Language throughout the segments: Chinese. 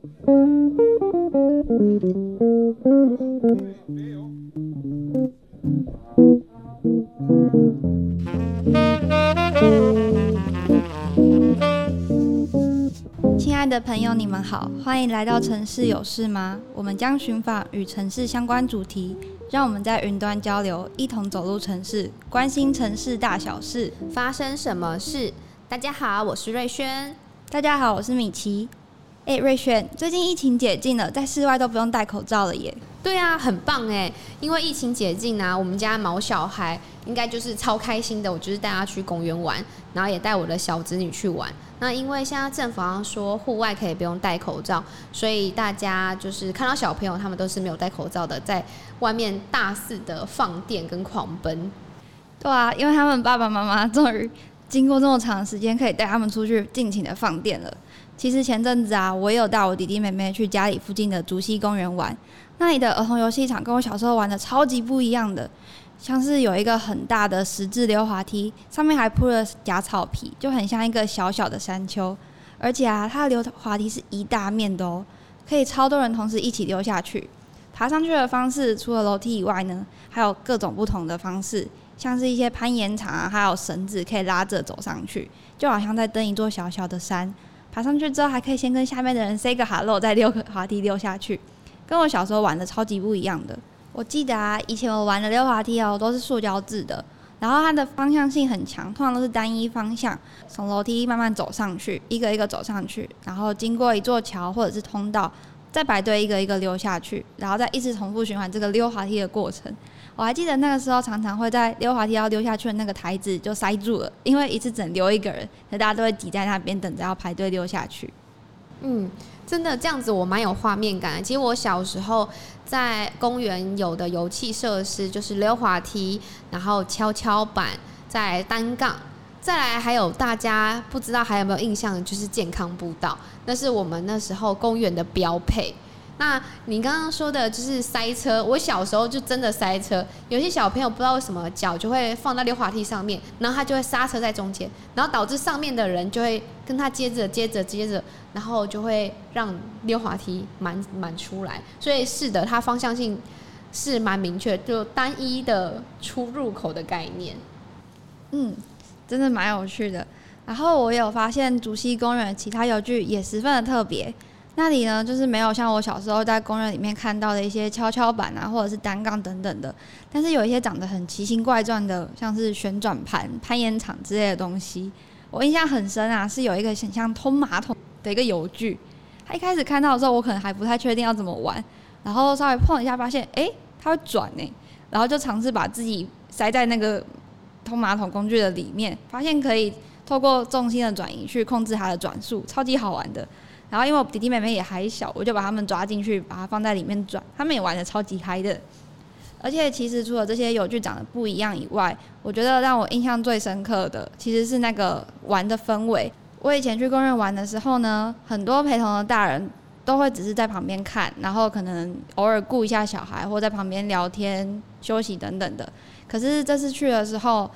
亲爱的朋友，你们好，欢迎来到城市有事吗？我们将寻访与城市相关主题，让我们在云端交流，一同走入城市，关心城市大小事，发生什么事？大家好，我是瑞轩。大家好，我是米奇。哎，瑞轩，最近疫情解禁了，在室外都不用戴口罩了耶。对啊，很棒哎！因为疫情解禁啊，我们家毛小孩应该就是超开心的。我就是带他去公园玩，然后也带我的小侄女去玩。那因为现在政府好像说户外可以不用戴口罩，所以大家就是看到小朋友他们都是没有戴口罩的，在外面大肆的放电跟狂奔。对啊，因为他们爸爸妈妈终于经过这么长时间，可以带他们出去尽情的放电了。其实前阵子啊，我也有带我弟弟妹妹去家里附近的竹溪公园玩。那里的儿童游戏场跟我小时候玩的超级不一样的，像是有一个很大的十字溜滑梯，上面还铺了假草皮，就很像一个小小的山丘。而且啊，它的溜滑梯是一大面的哦，可以超多人同时一起溜下去。爬上去的方式除了楼梯以外呢，还有各种不同的方式，像是一些攀岩场啊，还有绳子可以拉着走上去，就好像在登一座小小的山。爬上去之后，还可以先跟下面的人 say 个 hello，再溜个滑梯溜下去。跟我小时候玩的超级不一样的。我记得啊，以前我玩的溜滑梯哦，都是塑胶制的，然后它的方向性很强，通常都是单一方向，从楼梯慢慢走上去，一个一个走上去，然后经过一座桥或者是通道，再排队一个一个溜下去，然后再一直重复循环这个溜滑梯的过程。我还记得那个时候，常常会在溜滑梯要溜下去的那个台子就塞住了，因为一次只能溜一个人，所以大家都会挤在那边等着要排队溜下去。嗯。真的这样子，我蛮有画面感。其实我小时候在公园有的游憩设施就是溜滑梯，然后跷跷板，再单杠，再来还有大家不知道还有没有印象，就是健康步道，那是我们那时候公园的标配。那你刚刚说的就是塞车，我小时候就真的塞车。有些小朋友不知道为什么脚就会放在溜滑梯上面，然后他就会刹车在中间，然后导致上面的人就会跟他接着接着接着，然后就会让溜滑梯满满出来。所以是的，它方向性是蛮明确，就单一的出入口的概念。嗯，真的蛮有趣的。然后我有发现竹溪公园其他游具也十分的特别。那里呢，就是没有像我小时候在公园里面看到的一些跷跷板啊，或者是单杠等等的，但是有一些长得很奇形怪状的，像是旋转盘、攀岩场之类的东西。我印象很深啊，是有一个很像通马桶的一个游具。他一开始看到的时候，我可能还不太确定要怎么玩，然后稍微碰一下，发现哎、欸，它会转呢，然后就尝试把自己塞在那个通马桶工具的里面，发现可以透过重心的转移去控制它的转速，超级好玩的。然后因为我弟弟妹妹也还小，我就把他们抓进去，把它放在里面转，他们也玩得超级嗨的。而且其实除了这些有趣长得不一样以外，我觉得让我印象最深刻的其实是那个玩的氛围。我以前去公园玩的时候呢，很多陪同的大人都会只是在旁边看，然后可能偶尔顾一下小孩，或在旁边聊天、休息等等的。可是这次去的时候，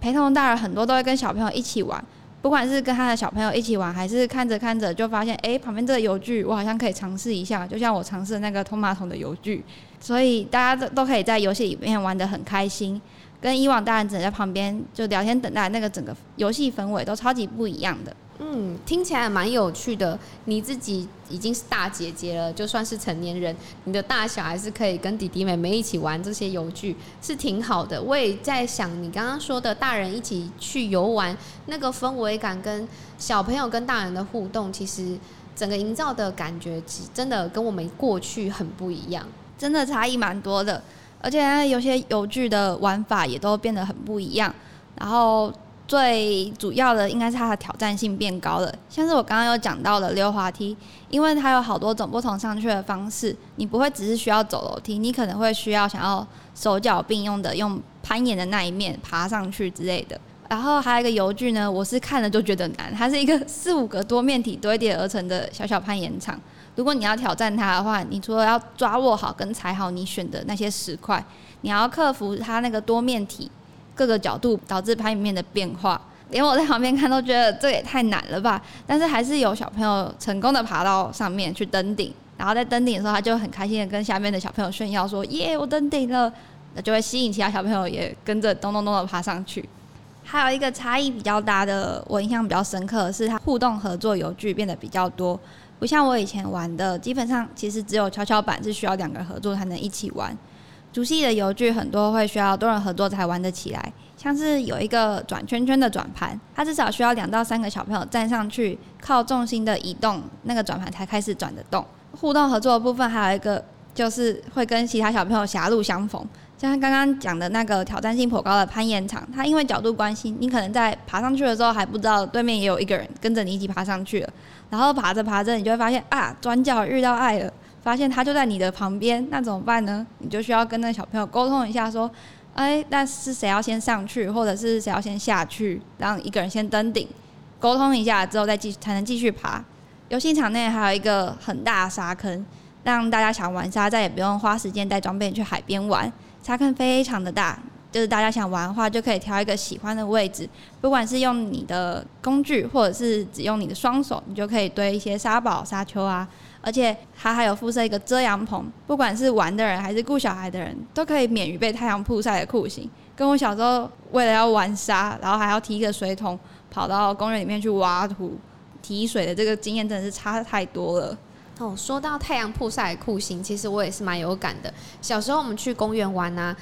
陪同的大人很多都会跟小朋友一起玩。不管是跟他的小朋友一起玩，还是看着看着就发现，哎、旁边这个游具我好像可以尝试一下，就像我尝试那个通马桶的游具，所以大家都都可以在游戏里面玩得很开心，跟以往大人只能在旁边就聊天等待那个整个游戏氛围都超级不一样的。嗯，听起来蛮有趣的。你自己已经是大姐姐了，就算是成年人，你的大小还是可以跟弟弟妹妹一起玩这些游具，是挺好的。我也在想，你刚刚说的大人一起去游玩，那个氛围感跟小朋友跟大人的互动，其实整个营造的感觉，真的跟我们过去很不一样，真的差异蛮多的。而且有些游具的玩法也都变得很不一样，然后。最主要的应该是它的挑战性变高了，像是我刚刚有讲到的溜滑梯，因为它有好多种不同上去的方式，你不会只是需要走楼梯，你可能会需要想要手脚并用的用攀岩的那一面爬上去之类的。然后还有一个游具呢，我是看了就觉得难，它是一个四五个多面体堆叠而成的小小攀岩场。如果你要挑战它的话，你除了要抓握好跟踩好你选的那些石块，你要克服它那个多面体。各个角度导致攀岩面的变化，连我在旁边看都觉得这也太难了吧。但是还是有小朋友成功的爬到上面去登顶，然后在登顶的时候，他就很开心的跟下面的小朋友炫耀说：“耶，我登顶了！”那就会吸引其他小朋友也跟着咚咚咚的爬上去。还有一个差异比较大的，我印象比较深刻的是，它互动合作游具变得比较多，不像我以前玩的，基本上其实只有跷跷板是需要两个人合作才能一起玩。熟悉的游具很多会需要多人合作才玩得起来，像是有一个转圈圈的转盘，它至少需要两到三个小朋友站上去，靠重心的移动，那个转盘才开始转得动。互动合作的部分还有一个就是会跟其他小朋友狭路相逢。像刚刚讲的那个挑战性颇高的攀岩场，它因为角度关系，你可能在爬上去的时候还不知道对面也有一个人跟着你一起爬上去了，然后爬着爬着，你就会发现啊，转角遇到爱了，发现他就在你的旁边，那怎么办呢？你就需要跟那个小朋友沟通一下，说，哎，那是谁要先上去，或者是谁要先下去，让一个人先登顶，沟通一下之后再继才能继续爬。游戏场内还有一个很大的沙坑，让大家想玩沙再也不用花时间带装备去海边玩。沙坑非常的大，就是大家想玩的话，就可以挑一个喜欢的位置，不管是用你的工具，或者是只用你的双手，你就可以堆一些沙堡、沙丘啊。而且它还有附设一个遮阳棚，不管是玩的人还是顾小孩的人，都可以免于被太阳曝晒的酷刑。跟我小时候为了要玩沙，然后还要提一个水桶跑到公园里面去挖土提水的这个经验，真的是差太多了。哦，说到太阳曝晒的酷刑，其实我也是蛮有感的。小时候我们去公园玩啊，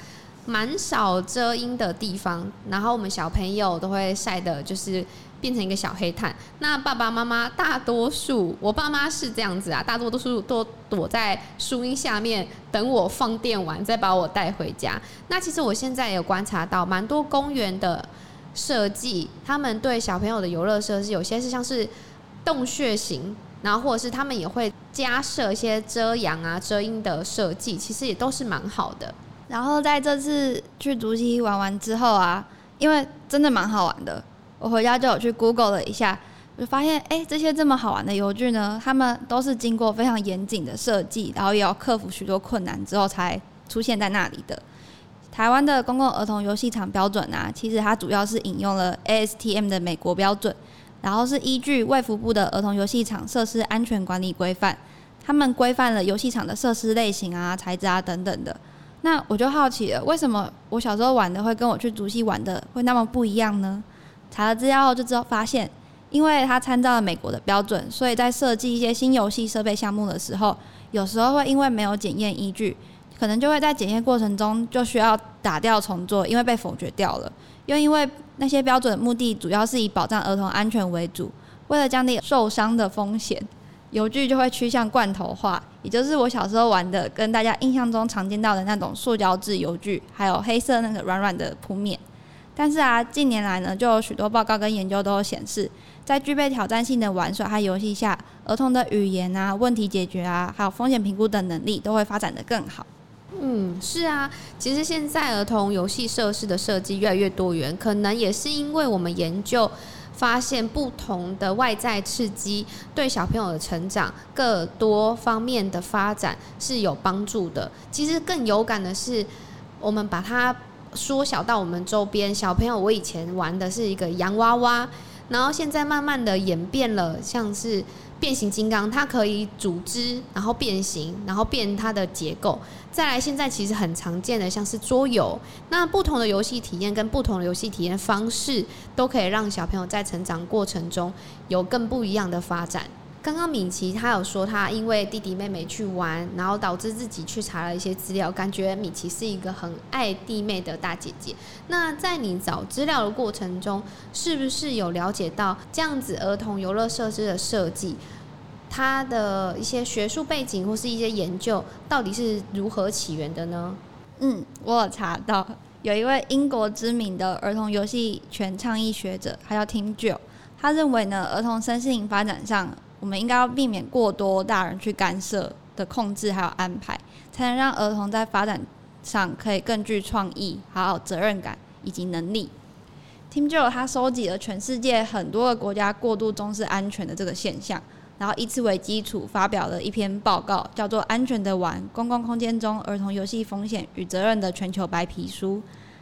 蛮少遮阴的地方，然后我们小朋友都会晒的，就是变成一个小黑炭。那爸爸妈妈大多数，我爸妈是这样子啊，大多数都躲在树荫下面等我放电完，再把我带回家。那其实我现在也有观察到，蛮多公园的设计，他们对小朋友的游乐设施，有些是像是洞穴型。然后，或者是他们也会加设一些遮阳啊、遮阴的设计，其实也都是蛮好的。然后在这次去竹溪玩完之后啊，因为真的蛮好玩的，我回家就有去 Google 了一下，就发现哎，这些这么好玩的游具呢，他们都是经过非常严谨的设计，然后也要克服许多困难之后才出现在那里的。台湾的公共儿童游戏场标准啊，其实它主要是引用了 ASTM 的美国标准。然后是依据卫福部的儿童游戏场设施安全管理规范，他们规范了游戏场的设施类型啊、材质啊等等的。那我就好奇了，为什么我小时候玩的会跟我去竹溪玩的会那么不一样呢？查了资料后就知道发现，因为它参照了美国的标准，所以在设计一些新游戏设备项目的时候，有时候会因为没有检验依据，可能就会在检验过程中就需要打掉重做，因为被否决掉了。又因为那些标准的目的主要是以保障儿童安全为主，为了降低受伤的风险，游具就会趋向罐头化，也就是我小时候玩的，跟大家印象中常见到的那种塑胶制游具，还有黑色那个软软的铺面。但是啊，近年来呢，就有许多报告跟研究都显示，在具备挑战性的玩耍和游戏下，儿童的语言啊、问题解决啊，还有风险评估等能力都会发展得更好。嗯，是啊，其实现在儿童游戏设施的设计越来越多元，可能也是因为我们研究发现不同的外在刺激对小朋友的成长各多方面的发展是有帮助的。其实更有感的是，我们把它缩小到我们周边小朋友。我以前玩的是一个洋娃娃，然后现在慢慢的演变了，像是。变形金刚，它可以组织，然后变形，然后变它的结构。再来，现在其实很常见的，像是桌游，那不同的游戏体验跟不同的游戏体验方式，都可以让小朋友在成长过程中有更不一样的发展。刚刚米奇他有说，他因为弟弟妹妹去玩，然后导致自己去查了一些资料，感觉米奇是一个很爱弟妹的大姐姐。那在你找资料的过程中，是不是有了解到这样子儿童游乐设施的设计，它的一些学术背景或是一些研究，到底是如何起源的呢？嗯，我有查到，有一位英国知名的儿童游戏权倡议学者，他叫 Tim Gill，他认为呢，儿童身心发展上。我们应该要避免过多大人去干涉的控制，还有安排，才能让儿童在发展上可以更具创意，还有责任感以及能力。Tim Gill 他收集了全世界很多个国家过度重视安全的这个现象，然后以此为基础发表了一篇报告，叫做《安全的玩：公共空间中儿童游戏风险与责任的全球白皮书》。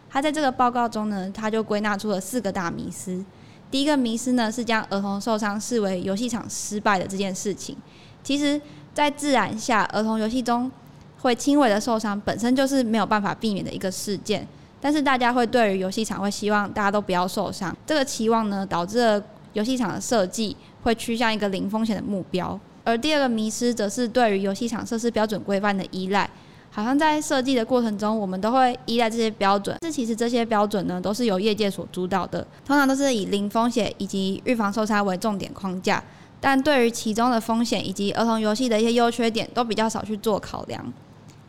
他在这个报告中呢，他就归纳出了四个大迷思。第一个迷思呢是将儿童受伤视为游戏场失败的这件事情。其实，在自然下，儿童游戏中会轻微的受伤本身就是没有办法避免的一个事件。但是大家会对于游戏场会希望大家都不要受伤，这个期望呢导致了游戏场的设计会趋向一个零风险的目标。而第二个迷思则是对于游戏场设施标准规范的依赖。好像在设计的过程中，我们都会依赖这些标准。这其实这些标准呢，都是由业界所主导的，通常都是以零风险以及预防受伤为重点框架。但对于其中的风险以及儿童游戏的一些优缺点，都比较少去做考量。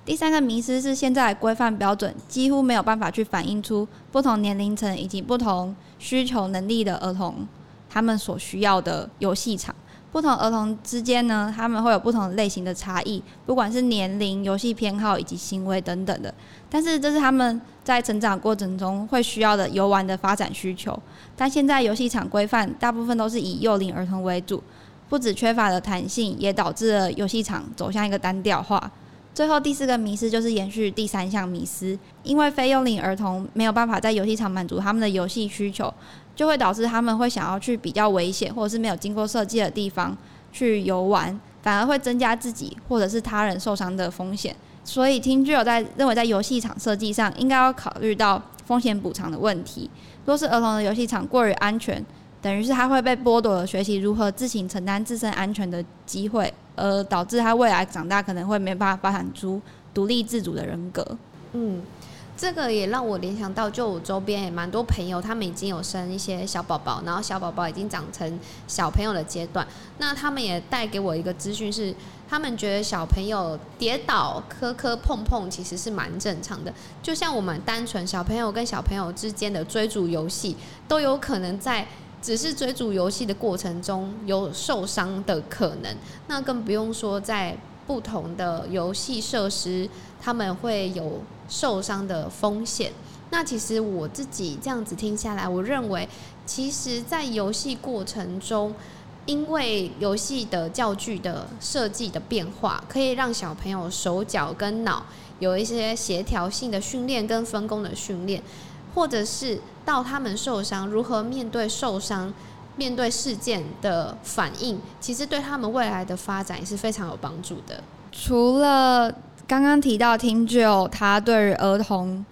第三个迷思是，现在规范标准几乎没有办法去反映出不同年龄层以及不同需求能力的儿童，他们所需要的游戏场。不同儿童之间呢，他们会有不同类型的差异，不管是年龄、游戏偏好以及行为等等的。但是这是他们在成长过程中会需要的游玩的发展需求。但现在游戏场规范大部分都是以幼龄儿童为主，不只缺乏了弹性，也导致了游戏场走向一个单调化。最后第四个迷思就是延续第三项迷思，因为非幼龄儿童没有办法在游戏场满足他们的游戏需求。就会导致他们会想要去比较危险或者是没有经过设计的地方去游玩，反而会增加自己或者是他人受伤的风险。所以，TeamGYO 有在认为在游戏场设计上应该要考虑到风险补偿的问题。若是儿童的游戏场过于安全，等于是他会被剥夺了学习如何自行承担自身安全的机会，而导致他未来长大可能会没办法发展出独立自主的人格。嗯。这个也让我联想到，就我周边也蛮多朋友，他们已经有生一些小宝宝，然后小宝宝已经长成小朋友的阶段。那他们也带给我一个资讯是，他们觉得小朋友跌倒、磕磕碰碰其实是蛮正常的。就像我们单纯小朋友跟小朋友之间的追逐游戏，都有可能在只是追逐游戏的过程中有受伤的可能。那更不用说在不同的游戏设施，他们会有。受伤的风险。那其实我自己这样子听下来，我认为，其实，在游戏过程中，因为游戏的教具的设计的变化，可以让小朋友手脚跟脑有一些协调性的训练跟分工的训练，或者是到他们受伤如何面对受伤、面对事件的反应，其实对他们未来的发展也是非常有帮助的。除了刚刚提到 TeamGYO，他对于儿童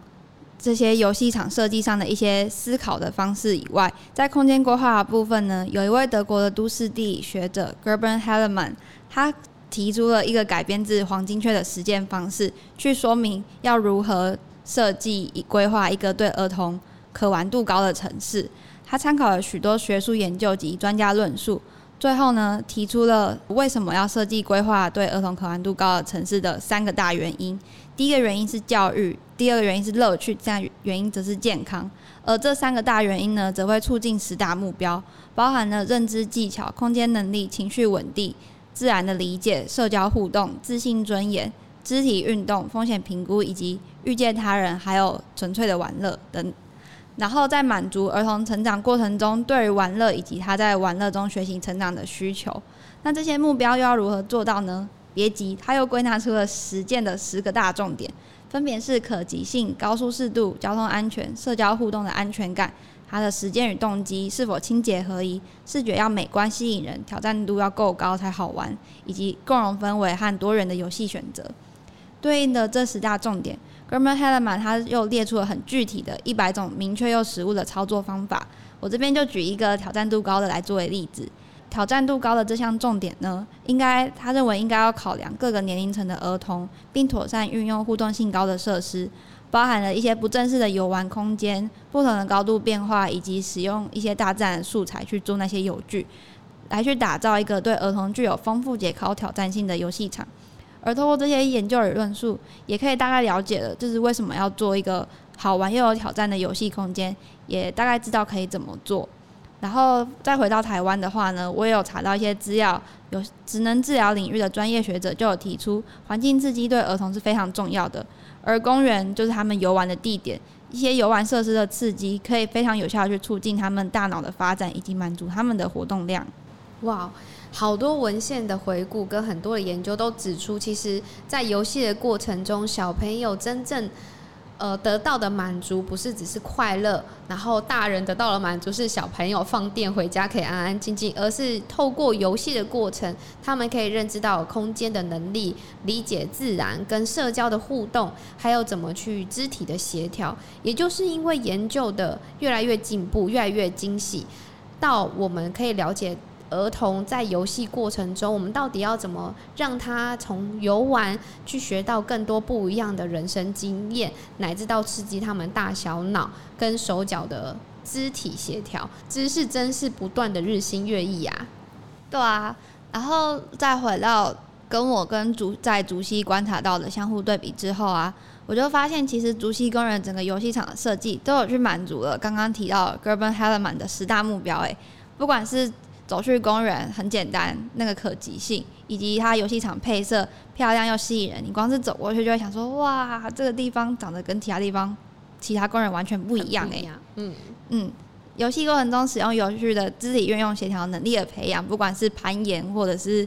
这些游戏场设计上的一些思考的方式以外，在空间规划的部分呢，有一位德国的都市地理学者 Gerben Helleman，他提出了一个改编自黄金圈的实践方式，去说明要如何设计以规划一个对儿童可玩度高的城市。他参考了许多学术研究及专家论述。最后呢，提出了为什么要设计规划对儿童可玩度高的城市的三个大原因。第一个原因是教育，第二个原因是乐趣，这样原因则是健康。而这三个大原因呢，则会促进十大目标，包含了认知技巧、空间能力、情绪稳定、自然的理解、社交互动、自信尊严、肢体运动、风险评估以及遇见他人，还有纯粹的玩乐等。然后在满足儿童成长过程中对于玩乐以及他在玩乐中学习成长的需求，那这些目标又要如何做到呢？别急，他又归纳出了实践的十个大重点，分别是可及性、高舒适度、交通安全、社交互动的安全感、它的时间与动机是否清洁合一、视觉要美观吸引人、挑战度要够高才好玩，以及共融氛围和多元的游戏选择。对应的这十大重点。Gerben Helma，他又列出了很具体的一百种明确又实务的操作方法。我这边就举一个挑战度高的来作为例子。挑战度高的这项重点呢，应该他认为应该要考量各个年龄层的儿童，并妥善运用互动性高的设施，包含了一些不正式的游玩空间、不同的高度变化，以及使用一些大自然素材去做那些有具，来去打造一个对儿童具有丰富解考挑战性的游戏场。而透过这些研究与论述，也可以大概了解了，就是为什么要做一个好玩又有挑战的游戏空间，也大概知道可以怎么做。然后再回到台湾的话呢，我也有查到一些资料，有职能治疗领域的专业学者就有提出，环境刺激对儿童是非常重要的，而公园就是他们游玩的地点，一些游玩设施的刺激，可以非常有效地去促进他们大脑的发展，以及满足他们的活动量。哇！好多文献的回顾跟很多的研究都指出，其实，在游戏的过程中，小朋友真正呃，得到的满足不是只是快乐，然后大人得到了满足是小朋友放电回家可以安安静静，而是透过游戏的过程，他们可以认知到空间的能力，理解自然跟社交的互动，还有怎么去肢体的协调。也就是因为研究的越来越进步，越来越精细，到我们可以了解。儿童在游戏过程中，我们到底要怎么让他从游玩去学到更多不一样的人生经验，乃至到刺激他们大小脑跟手脚的肢体协调？知识真是不断的日新月异啊！对啊，然后再回到跟我跟竹在竹溪观察到的相互对比之后啊，我就发现其实竹溪公园整个游戏场的设计都有去满足了刚刚提到 Gerben Hellerman 的十大目标。哎，不管是走去公园很简单，那个可及性以及它游戏场配色漂亮又吸引人，你光是走过去就会想说，哇，这个地方长得跟其他地方、其他公园完全不一样哎。嗯嗯，游戏过程中使用有趣的肢体运用协调能力的培养，不管是攀岩或者是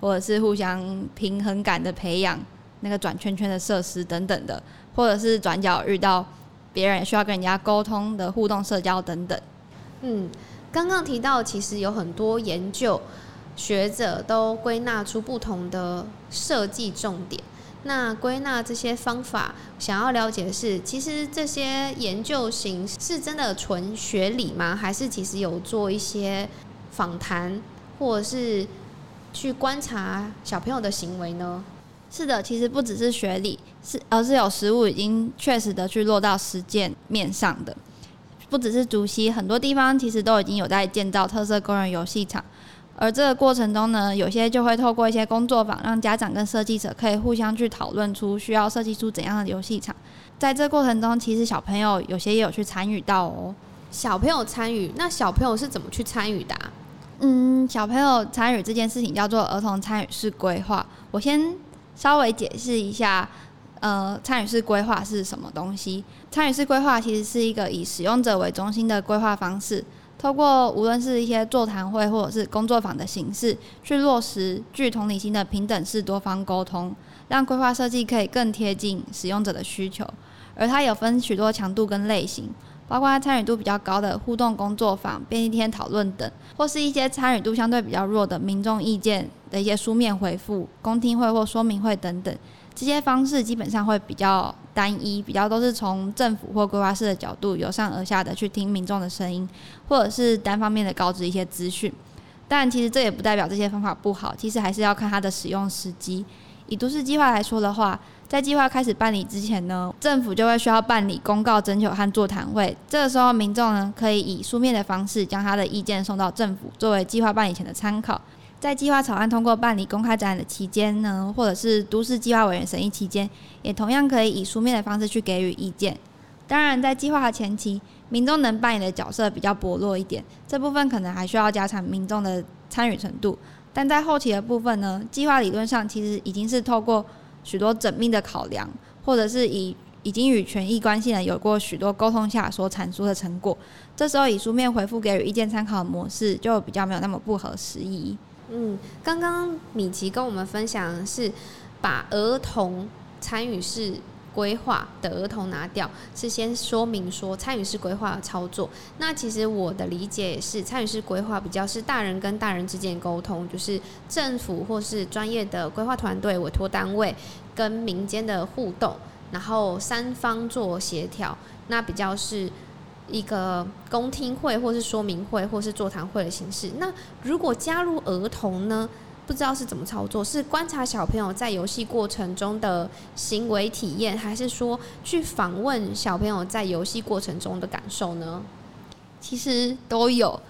或者是互相平衡感的培养，那个转圈圈的设施等等的，或者是转角遇到别人需要跟人家沟通的互动社交等等，嗯。刚刚提到，其实有很多研究学者都归纳出不同的设计重点。那归纳这些方法，想要了解的是，其实这些研究型是真的纯学理吗？还是其实有做一些访谈，或者是去观察小朋友的行为呢？是的，其实不只是学理，是而是有实物已经确实的去落到实践面上的。不只是竹溪，很多地方其实都已经有在建造特色公园游戏场，而这个过程中呢，有些就会透过一些工作坊，让家长跟设计者可以互相去讨论出需要设计出怎样的游戏场。在这过程中，其实小朋友有些也有去参与到哦。小朋友参与，那小朋友是怎么去参与的啊？嗯，小朋友参与这件事情叫做儿童参与式规划。我先稍微解释一下。呃，参与式规划是什么东西？参与式规划其实是一个以使用者为中心的规划方式，透过无论是一些座谈会或者是工作坊的形式，去落实具同理心的平等式多方沟通，让规划设计可以更贴近使用者的需求。而它有分许多强度跟类型，包括参与度比较高的互动工作坊、便利贴讨论等，或是一些参与度相对比较弱的民众意见的一些书面回复、公听会或说明会等等。这些方式基本上会比较单一，比较都是从政府或规划师的角度由上而下的去听民众的声音，或者是单方面的告知一些资讯。但其实这也不代表这些方法不好，其实还是要看它的使用时机。以都市计划来说的话，在计划开始办理之前呢，政府就会需要办理公告征求和座谈会。这个时候，民众呢可以以书面的方式将他的意见送到政府，作为计划办理前的参考。在计划草案通过办理公开展览的期间呢，或者是都市计划委员审议期间，也同样可以以书面的方式去给予意见。当然，在计划的前期，民众能扮演的角色比较薄弱一点，这部分可能还需要加强民众的参与程度。但在后期的部分呢，计划理论上其实已经是透过许多缜密的考量，或者是以已经与权益关系人有过许多沟通下所产出的成果。这时候以书面回复给予意见参考的模式，就比较没有那么不合时宜。嗯，刚刚米奇跟我们分享的是把儿童参与式规划的儿童拿掉，是先说明说参与式规划的操作。那其实我的理解也是，参与式规划比较是大人跟大人之间沟通，就是政府或是专业的规划团队、委托单位跟民间的互动，然后三方做协调。那比较是。一个公听会，或是说明会，或是座谈会的形式。那如果加入儿童呢？不知道是怎么操作？是观察小朋友在游戏过程中的行为体验，还是说去访问小朋友在游戏过程中的感受呢？其实都有。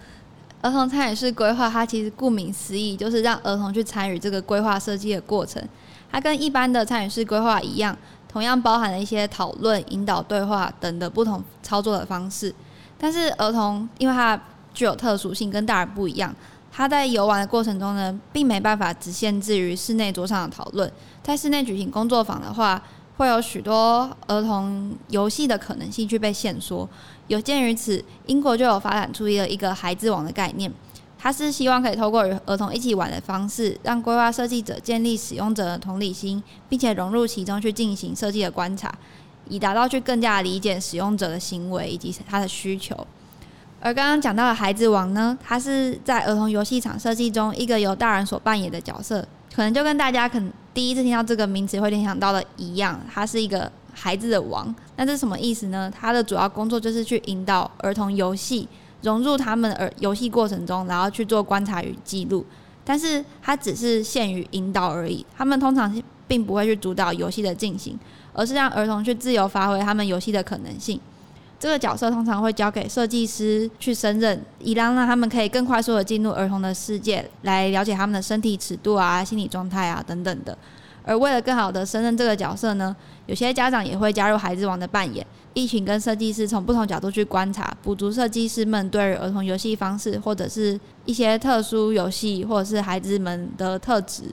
儿童参与式规划，它其实顾名思义，就是让儿童去参与这个规划设计的过程。它跟一般的参与式规划一样。同样包含了一些讨论、引导对话等的不同操作的方式，但是儿童因为它具有特殊性，跟大人不一样，他在游玩的过程中呢，并没办法只限制于室内桌上的讨论。在室内举行工作坊的话，会有许多儿童游戏的可能性去被限缩。有鉴于此，英国就有发展出一个一个孩子网的概念。他是希望可以透过与儿童一起玩的方式，让规划设计者建立使用者的同理心，并且融入其中去进行设计的观察。以达到去更加理解使用者的行为以及他的需求。而刚刚讲到的孩子王呢，它是在儿童游戏场设计中一个由大人所扮演的角色，可能就跟大家可能第一次听到这个名词会联想到的一样，它是一个孩子的王。那这是什么意思呢？它的主要工作就是去引导儿童游戏融入他们的游戏过程中，然后去做观察与记录。但是它只是限于引导而已，他们通常并不会去主导游戏的进行，而是让儿童去自由发挥他们游戏的可能性。这个角色通常会交给设计师去胜任，以让让他们可以更快速的进入儿童的世界，来了解他们的身体尺度啊、心理状态啊等等的。而为了更好的胜任这个角色呢，有些家长也会加入孩子王的扮演，一群跟设计师从不同角度去观察，补足设计师们对于儿童游戏方式或者是一些特殊游戏或者是孩子们的特质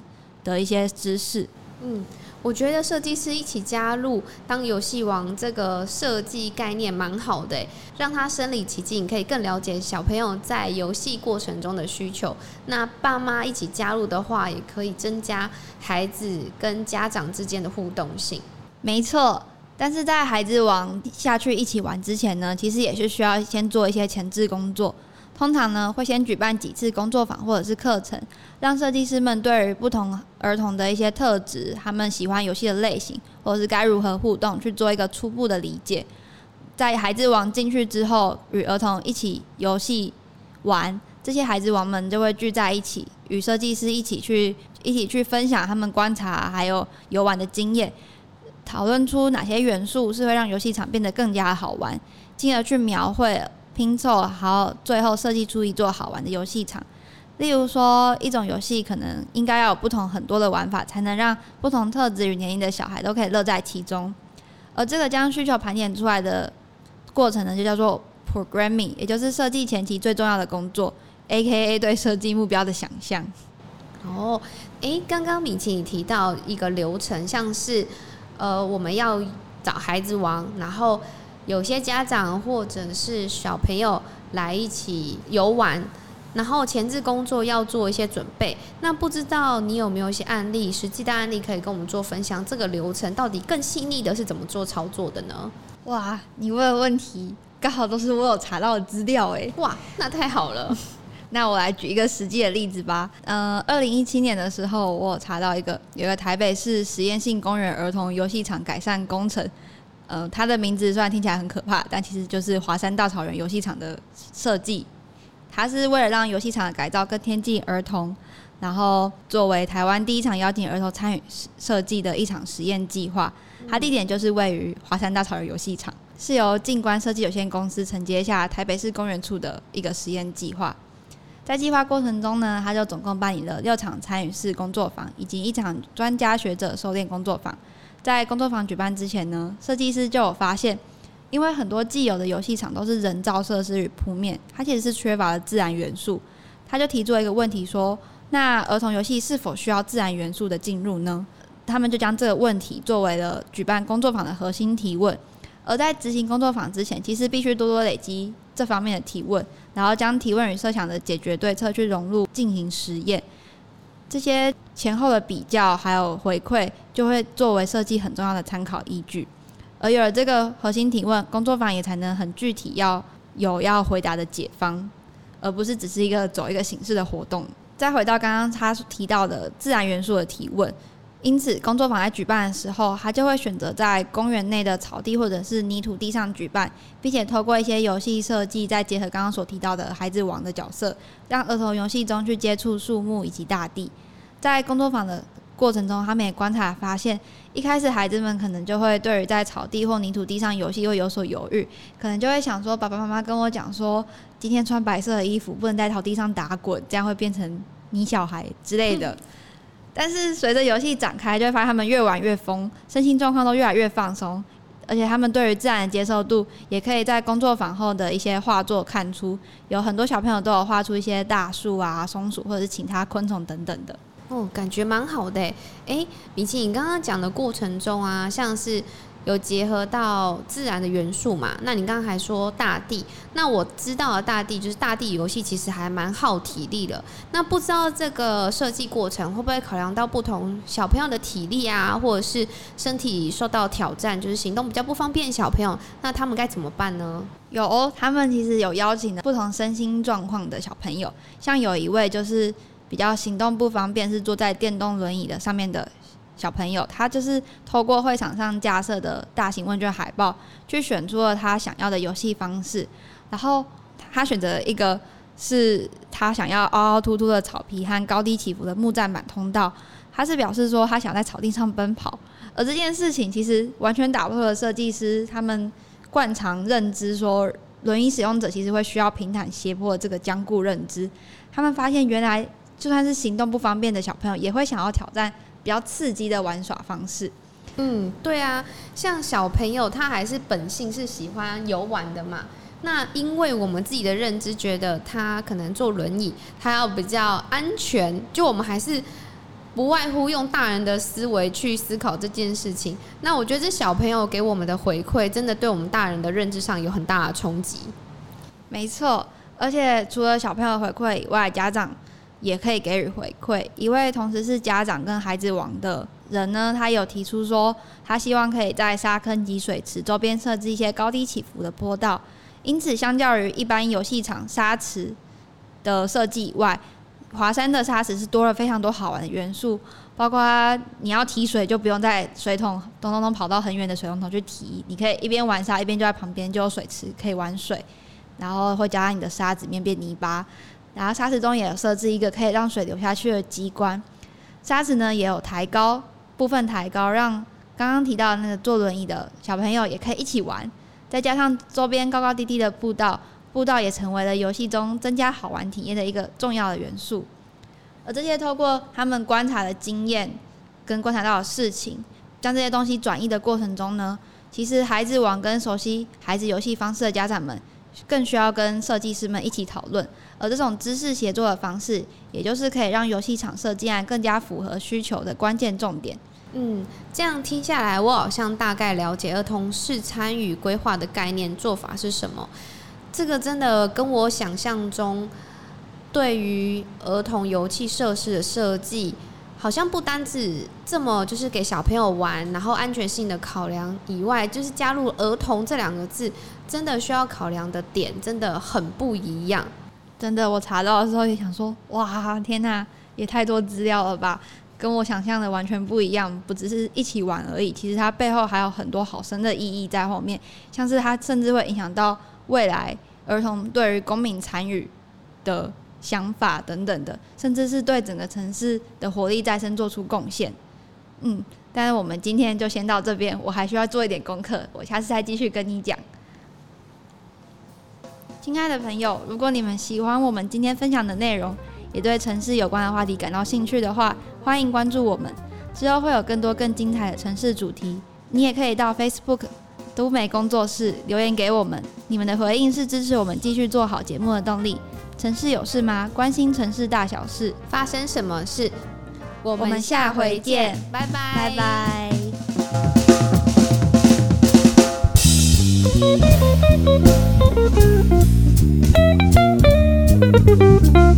的一些知识。嗯，我觉得设计师一起加入当游戏王这个设计概念蛮好的，让他身临其境，可以更了解小朋友在游戏过程中的需求。那爸妈一起加入的话，也可以增加孩子跟家长之间的互动性。没错，但是在孩子王下去一起玩之前呢，其实也是需要先做一些前置工作。通常呢，会先举办几次工作坊或者是课程，让设计师们对于不同儿童的一些特质、他们喜欢游戏的类型，或者是该如何互动，去做一个初步的理解。在孩子王进去之后，与儿童一起游戏玩，这些孩子王们就会聚在一起，与设计师一起去一起去分享他们观察还有游玩的经验，讨论出哪些元素是会让游戏场变得更加好玩，进而去描绘。拼凑好，最后设计出一座好玩的游戏场。例如说，一种游戏可能应该要有不同很多的玩法，才能让不同特质与年龄的小孩都可以乐在其中。而这个将需求盘点出来的过程呢，就叫做 programming，也就是设计前期最重要的工作，AKA 对设计目标的想象。哦，诶，刚刚米奇你提到一个流程，像是呃，我们要找孩子王，然后。有些家长或者是小朋友来一起游玩，然后前置工作要做一些准备。那不知道你有没有一些案例，实际的案例可以跟我们做分享？这个流程到底更细腻的是怎么做操作的呢？哇，你问的问题刚好都是我有查到的资料哎！哇，那太好了。那我来举一个实际的例子吧。呃，二零一七年的时候，我有查到一个有个台北市实验性公园儿童游戏场改善工程。呃，它的名字虽然听起来很可怕，但其实就是华山大草原游戏场的设计。它是为了让游戏场的改造更贴近儿童，然后作为台湾第一场邀请儿童参与设计的一场实验计划。它地点就是位于华山大草原游戏场，是由静观设计有限公司承接下台北市公园处的一个实验计划。在计划过程中呢，他就总共办理了六场参与式工作坊，以及一场专家学者收练工作坊。在工作坊举办之前呢，设计师就有发现，因为很多既有的游戏场都是人造设施与铺面，它其实是缺乏了自然元素。他就提出了一个问题说：那儿童游戏是否需要自然元素的进入呢？他们就将这个问题作为了举办工作坊的核心提问。而在执行工作坊之前，其实必须多多累积这方面的提问，然后将提问与设想的解决对策去融入进行实验。这些前后的比较还有回馈，就会作为设计很重要的参考依据。而有了这个核心提问，工作坊也才能很具体要有要回答的解方，而不是只是一个走一个形式的活动。再回到刚刚他提到的自然元素的提问，因此工作坊在举办的时候，他就会选择在公园内的草地或者是泥土地上举办，并且透过一些游戏设计，再结合刚刚所提到的孩子王的角色，让儿童游戏中去接触树木以及大地。在工作坊的过程中，他们也观察发现，一开始孩子们可能就会对于在草地或泥土地上游戏会有所犹豫，可能就会想说，爸爸妈妈跟我讲说，今天穿白色的衣服，不能在草地上打滚，这样会变成泥小孩之类的。但是随着游戏展开，就会发现他们越玩越疯，身心状况都越来越放松，而且他们对于自然的接受度，也可以在工作坊后的一些画作看出，有很多小朋友都有画出一些大树啊、松鼠或者是其他昆虫等等的。哦，感觉蛮好的诶。诶，米奇，你刚刚讲的过程中啊，像是有结合到自然的元素嘛。那你刚刚还说大地，那我知道的大地就是大地游戏，其实还蛮耗体力的。那不知道这个设计过程会不会考量到不同小朋友的体力啊，或者是身体受到挑战，就是行动比较不方便小朋友，那他们该怎么办呢？有哦，他们其实有邀请的不同身心状况的小朋友，像有一位就是比较行动不方便，是坐在电动轮椅的上面的。小朋友，他就是透过会场上架设的大型问卷海报，去选出了他想要的游戏方式。然后他选择一个是他想要凹凹凸凸的草皮和高低起伏的木栈板通道。他是表示说他想在草地上奔跑，而这件事情其实完全打破了设计师他们惯常认知，说轮椅使用者其实会需要平坦斜坡的这个僵固认知。他们发现，原来就算是行动不方便的小朋友，也会想要挑战。比较刺激的玩耍方式，嗯，对啊，像小朋友他还是本性是喜欢游玩的嘛。那因为我们自己的认知觉得他可能坐轮椅，他要比较安全，就我们还是不外乎用大人的思维去思考这件事情。那我觉得这小朋友给我们的回馈，真的对我们大人的认知上有很大的冲击。没错，而且除了小朋友回馈以外，家长。也可以给予回馈。一位同时是家长跟孩子王的人呢，他有提出说，他希望可以在沙坑及水池周边设置一些高低起伏的坡道。因此，相较于一般游戏场沙池的设计以外，华山的沙池是多了非常多好玩的元素，包括你要提水就不用在水桶咚咚咚跑到很远的水龙头去提，你可以一边玩沙一边就在旁边就有水池可以玩水，然后会加上你的沙子面变泥巴。然后沙池中也有设置一个可以让水流下去的机关，沙子呢也有抬高，部分抬高，让刚刚提到的那个坐轮椅的小朋友也可以一起玩。再加上周边高高低低的步道，步道也成为了游戏中增加好玩体验的一个重要的元素。而这些透过他们观察的经验跟观察到的事情，将这些东西转译的过程中呢，其实孩子王跟熟悉孩子游戏方式的家长们，更需要跟设计师们一起讨论，而这种知识协作的方式，也就是可以让游戏场设计案更加符合需求的关键重点。嗯，这样听下来，我好像大概了解儿童式参与规划的概念做法是什么。这个真的跟我想象中对于儿童游戏设施的设计。好像不单只这么就是给小朋友玩，然后安全性的考量以外，就是加入“儿童”这两个字，真的需要考量的点真的很不一样。真的，我查到的时候也想说，哇，天哪，也太多资料了吧，跟我想象的完全不一样。不只是一起玩而已，其实它背后还有很多好深的意义在后面，像是它甚至会影响到未来儿童对于公民参与的。想法等等的，甚至是对整个城市的活力再生做出贡献。嗯，但是我们今天就先到这边，我还需要做一点功课，我下次再继续跟你讲。亲爱的朋友，如果你们喜欢我们今天分享的内容，也对城市有关的话题感到兴趣的话，欢迎关注我们，之后会有更多更精彩的城市主题。你也可以到 Facebook 都美工作室留言给我们，你们的回应是支持我们继续做好节目的动力。城市有事吗？关心城市大小事，发生什么事？我们下回见，拜拜，拜拜。拜拜